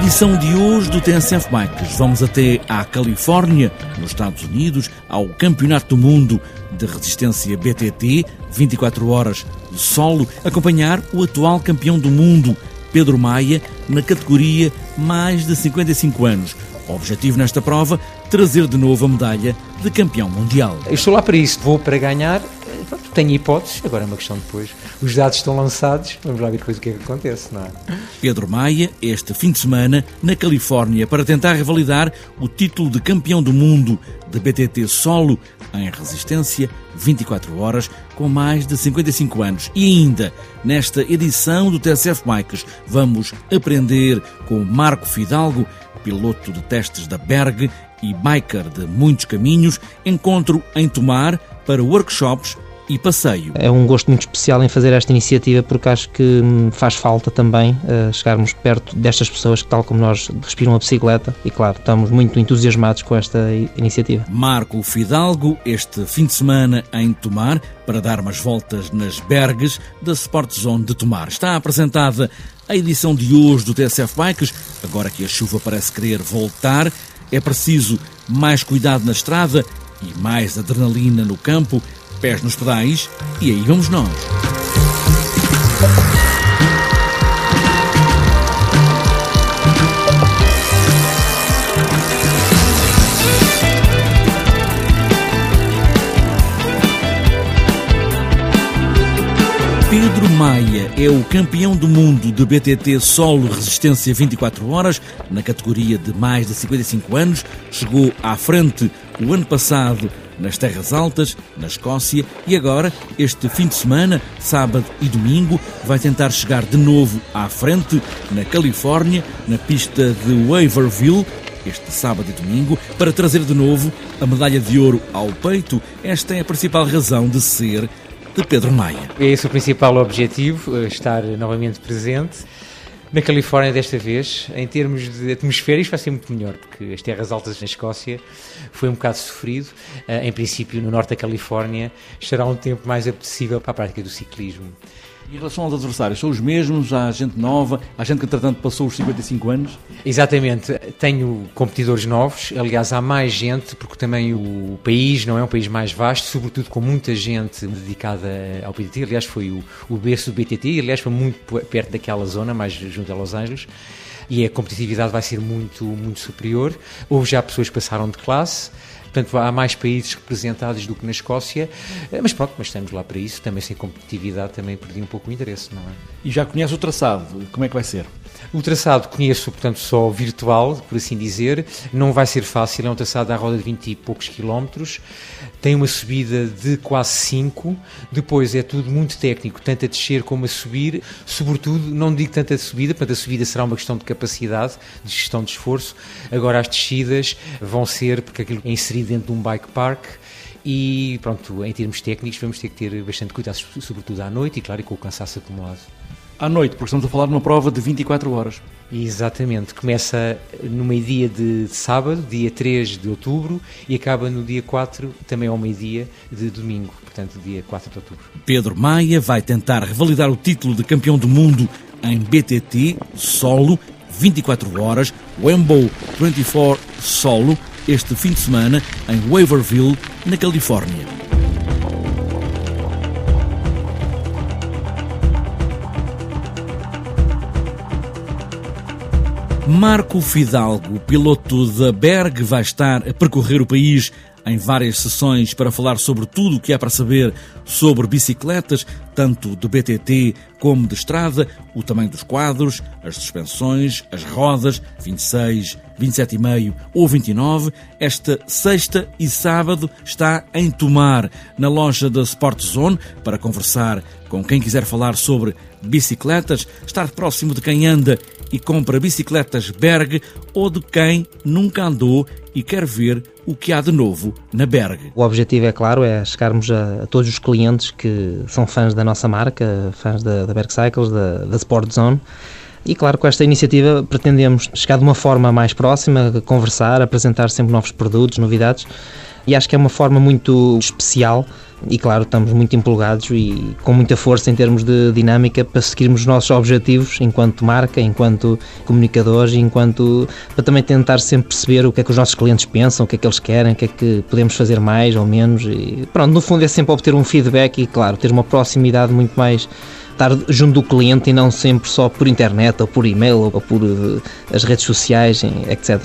edição de hoje do TSF Bikes vamos até à Califórnia, nos Estados Unidos, ao Campeonato do Mundo de Resistência BTT, 24 horas de solo, acompanhar o atual campeão do mundo, Pedro Maia, na categoria mais de 55 anos. O objetivo nesta prova, trazer de novo a medalha de campeão mundial. Eu estou lá para isso, vou para ganhar, tenho hipóteses, agora é uma questão depois. Os dados estão lançados, vamos lá ver depois o que é que acontece, não é? Pedro Maia, este fim de semana, na Califórnia, para tentar revalidar o título de campeão do mundo de BTT solo em resistência 24 horas, com mais de 55 anos. E ainda, nesta edição do TSF Bikes, vamos aprender com Marco Fidalgo, piloto de testes da Berg e biker de muitos caminhos, encontro em Tomar para workshops e passeio. É um gosto muito especial em fazer esta iniciativa porque acho que faz falta também uh, chegarmos perto destas pessoas que, tal como nós, respiram a bicicleta e, claro, estamos muito entusiasmados com esta iniciativa. Marco Fidalgo, este fim de semana em Tomar, para dar umas voltas nas berges da Sport Zone de Tomar. Está apresentada a edição de hoje do TSF Bikes. Agora que a chuva parece querer voltar, é preciso mais cuidado na estrada e mais adrenalina no campo pés nos pedais e aí vamos nós. Pedro Maia é o campeão do mundo de BTT Solo Resistência 24 Horas, na categoria de mais de 55 anos. Chegou à frente o ano passado nas Terras Altas, na Escócia, e agora, este fim de semana, sábado e domingo, vai tentar chegar de novo à frente, na Califórnia, na pista de Waverville, este sábado e domingo, para trazer de novo a medalha de ouro ao peito. Esta é a principal razão de ser de Pedro Maia. É esse o principal objetivo, eh, estar novamente presente. Na Califórnia, desta vez, em termos de atmosféricos, vai ser muito melhor, porque as terras altas na Escócia foi um bocado sofrido. Eh, em princípio, no norte da Califórnia, estará um tempo mais apetecível para a prática do ciclismo. Em relação aos adversários, são os mesmos? Há gente nova? Há gente que, entretanto, passou os 55 anos? Exatamente. Tenho competidores novos. Aliás, há mais gente, porque também o país não é um país mais vasto, sobretudo com muita gente dedicada ao BTT. Aliás, foi o, o berço do BTT. Aliás, foi muito perto daquela zona, mais junto a Los Angeles. E a competitividade vai ser muito, muito superior. Houve já pessoas que passaram de classe. Portanto, há mais países representados do que na Escócia, eh, mas pronto, mas estamos lá para isso. Também sem competitividade, também perdi um pouco o interesse, não é? E já conhece o traçado, como é que vai ser? O traçado conheço, portanto, só virtual, por assim dizer. Não vai ser fácil, é um traçado à roda de 20 e poucos quilómetros. Tem uma subida de quase 5. Depois é tudo muito técnico, tanto a descer como a subir. Sobretudo, não digo tanto a subida, portanto, a subida será uma questão de capacidade, de gestão de esforço. Agora, as descidas vão ser, porque aquilo é inserido dentro de um bike park e pronto, em termos técnicos vamos ter que ter bastante cuidado, sobretudo à noite e claro, e com o cansaço acumulado à noite, porque estamos a falar de uma prova de 24 horas. Exatamente, começa no meio-dia de sábado, dia 3 de outubro, e acaba no dia 4, também ao meio-dia de domingo, portanto, dia 4 de outubro. Pedro Maia vai tentar revalidar o título de campeão do mundo em BTT solo, 24 horas, Wembo 24 solo, este fim de semana em Waverville, na Califórnia. Marco Fidalgo, piloto da Berg, vai estar a percorrer o país em várias sessões para falar sobre tudo o que há para saber sobre bicicletas, tanto de BTT como de estrada, o tamanho dos quadros, as suspensões, as rodas, 26, 27,5 ou 29. Esta sexta e sábado está em Tomar, na loja da Sport Zone, para conversar com quem quiser falar sobre bicicletas, estar próximo de quem anda e compra bicicletas Berg ou de quem nunca andou e quer ver o que há de novo na Berg. O objetivo, é claro, é chegarmos a, a todos os clientes que são fãs da nossa marca, fãs da, da Berg Cycles, da, da Sport Zone. E claro, com esta iniciativa pretendemos chegar de uma forma mais próxima, conversar, apresentar sempre novos produtos, novidades e acho que é uma forma muito especial e claro, estamos muito empolgados e com muita força em termos de dinâmica para seguirmos os nossos objetivos enquanto marca, enquanto comunicadores, enquanto para também tentar sempre perceber o que é que os nossos clientes pensam, o que é que eles querem, o que é que podemos fazer mais ou menos e pronto, no fundo é sempre obter um feedback e claro, ter uma proximidade muito mais estar junto do cliente e não sempre só por internet ou por e-mail ou por uh, as redes sociais, etc.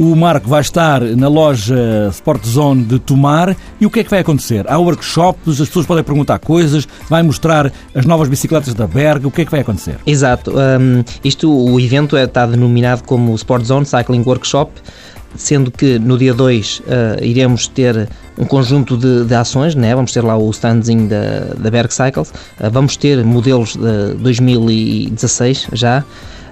O Marco vai estar na loja Sport Zone de Tomar e o que é que vai acontecer? Há workshops, as pessoas podem perguntar coisas, vai mostrar as novas bicicletas da Berg, o que é que vai acontecer? Exato, um, isto, o evento é, está denominado como Sport Zone Cycling Workshop, sendo que no dia 2 uh, iremos ter um conjunto de, de, ações, né? vamos ter lá o standzinho da, da Berg Cycles, uh, vamos ter modelos de 2016 já,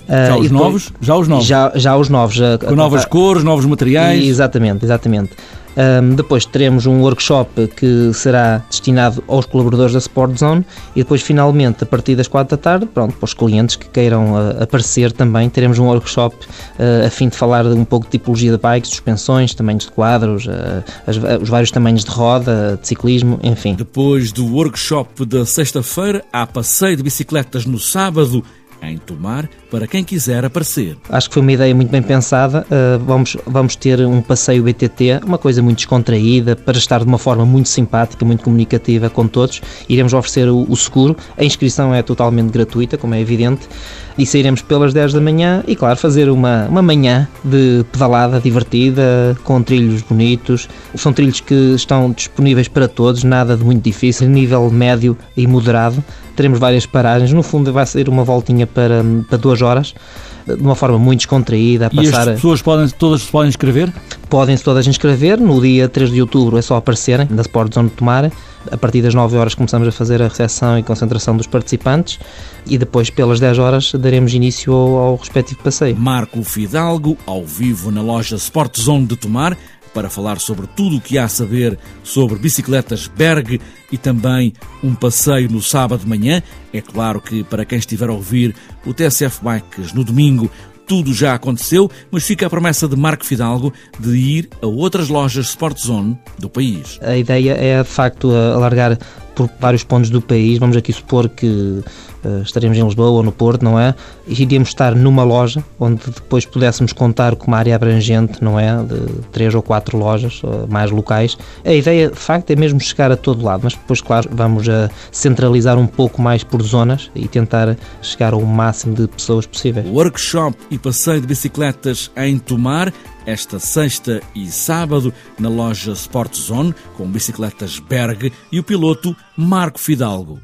já uh, os depois, novos? Já os novos? Já, já os novos. Com novas cores, novos materiais? Exatamente, exatamente. Um, depois teremos um workshop que será destinado aos colaboradores da Sport Zone e depois finalmente a partir das 4 da tarde, pronto, para os clientes que queiram uh, aparecer também, teremos um workshop uh, a fim de falar um pouco de tipologia de bikes, suspensões, tamanhos de quadros, uh, as, os vários tamanhos de roda, de ciclismo, enfim. Depois do workshop da sexta-feira, há passeio de bicicletas no sábado em Tomar para quem quiser aparecer. Acho que foi uma ideia muito bem pensada. Uh, vamos, vamos ter um passeio BTT, uma coisa muito descontraída, para estar de uma forma muito simpática, muito comunicativa com todos. Iremos oferecer o, o seguro. A inscrição é totalmente gratuita, como é evidente. E sairemos pelas 10 da manhã e, claro, fazer uma, uma manhã de pedalada divertida, com trilhos bonitos. São trilhos que estão disponíveis para todos, nada de muito difícil, nível médio e moderado. Teremos várias paragens. No fundo, vai ser uma voltinha para, para duas horas, de uma forma muito descontraída. A passar e as pessoas podem, todas se podem inscrever? Podem-se todas inscrever. No dia 3 de outubro é só aparecerem na Sport Zone de Tomar. A partir das 9 horas começamos a fazer a recepção e concentração dos participantes e depois, pelas 10 horas, daremos início ao, ao respectivo passeio. Marco Fidalgo, ao vivo na loja Sport Zone de Tomar, para falar sobre tudo o que há a saber sobre bicicletas Berg e também um passeio no sábado de manhã. É claro que para quem estiver a ouvir o TSF Bikes no domingo, tudo já aconteceu, mas fica a promessa de Marco Fidalgo de ir a outras lojas Sport Zone do país. A ideia é, de facto, alargar por vários pontos do país. Vamos aqui supor que uh, estaremos em Lisboa ou no Porto, não é? E iríamos estar numa loja onde depois pudéssemos contar com uma área abrangente, não é? De três ou quatro lojas uh, mais locais. A ideia, de facto, é mesmo chegar a todo lado, mas depois, claro, vamos a centralizar um pouco mais por zonas e tentar chegar ao máximo de pessoas possível. Workshop e passeio de bicicletas em Tomar esta sexta e sábado na loja Sport Zone com bicicletas Berg e o piloto Marco Fidalgo.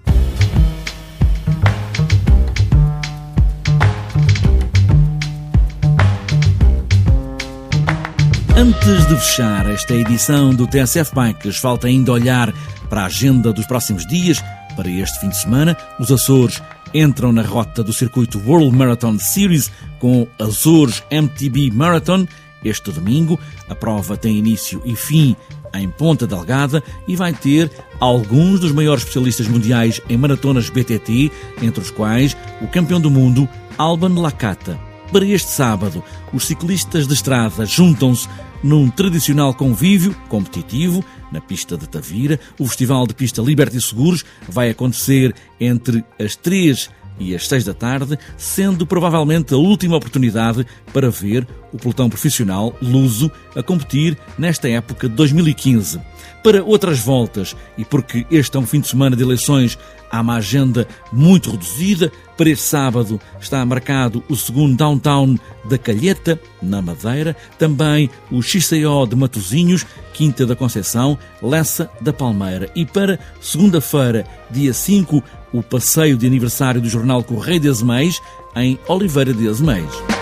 Antes de fechar esta edição do TSF Bikes, falta ainda olhar para a agenda dos próximos dias. Para este fim de semana, os Açores entram na rota do circuito World Marathon Series com Açores MTB Marathon este domingo, a prova tem início e fim em Ponta Delgada e vai ter alguns dos maiores especialistas mundiais em maratonas BTT, entre os quais o campeão do mundo Alban Lakata. Para este sábado, os ciclistas de estrada juntam-se num tradicional convívio competitivo na pista de Tavira. O Festival de Pista Liberty Seguros vai acontecer entre as 3 e às seis da tarde, sendo provavelmente a última oportunidade para ver o pelotão profissional luso a competir nesta época de 2015. Para outras voltas, e porque este é um fim de semana de eleições, há uma agenda muito reduzida. Para este sábado está marcado o segundo Downtown da Calheta, na Madeira, também o XCO de Matozinhos, Quinta da Conceição, Lessa da Palmeira. E para segunda-feira, dia 5, o passeio de aniversário do jornal Correio de Azeméis, em Oliveira de Azeméis.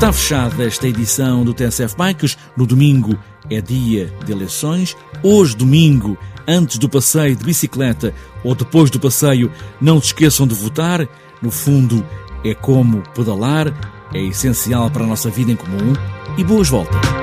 Está fechada esta edição do TSF Bikes. No domingo é dia de eleições. Hoje, domingo, antes do passeio de bicicleta ou depois do passeio, não se esqueçam de votar. No fundo, é como pedalar é essencial para a nossa vida em comum e boas voltas.